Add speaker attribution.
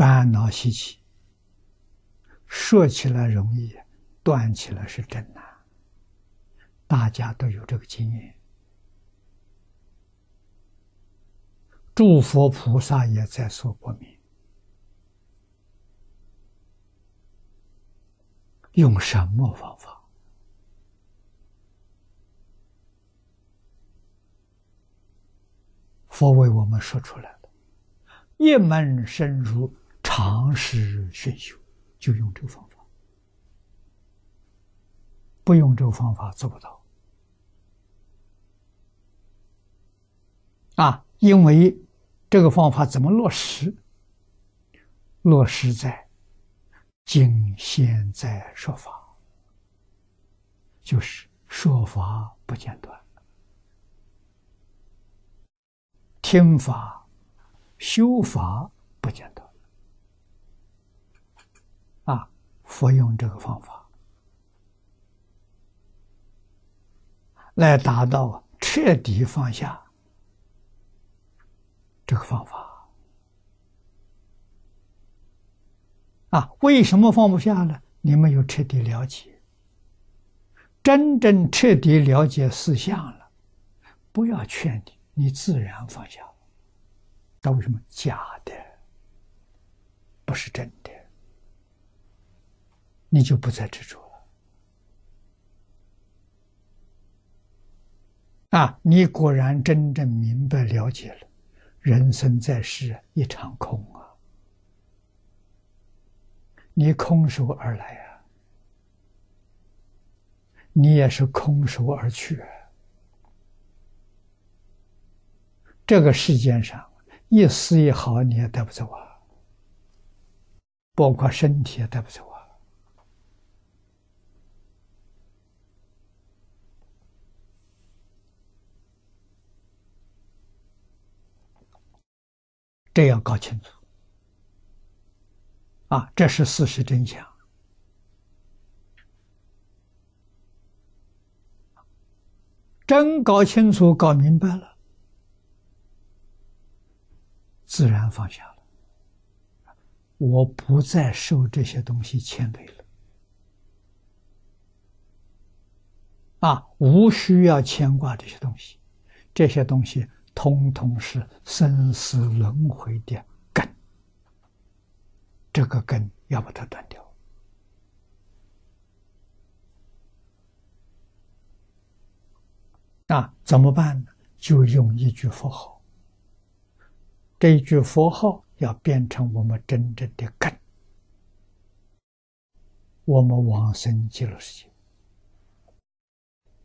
Speaker 1: 烦恼习气，说起来容易，断起来是真难。大家都有这个经验，诸佛菩萨也在所不明。用什么方法？佛为我们说出来了，一门深入，长时熏修，就用这个方法。不用这个方法做不到。啊，因为这个方法怎么落实？落实在今现在说法，就是说法不间断，听法、修法不间断。服，用这个方法来达到彻底放下。这个方法啊，为什么放不下呢？你没有彻底了解，真正彻底了解思想了，不要劝你，你自然放下。那为什么假的，不是真的，你就不再执着了啊！你果然真正明白了解了。人生在世一场空啊！你空手而来啊，你也是空手而去。这个世界上一丝一毫你也带不走啊，包括身体也带不走啊。这要搞清楚啊！这是事实真相。真搞清楚、搞明白了，自然放下了。我不再受这些东西牵累了啊！无需要牵挂这些东西，这些东西。通通是生死轮回的根，这个根要把它断掉。那怎么办呢？就用一句佛号，这一句佛号要变成我们真正的根，我们往生极乐世界。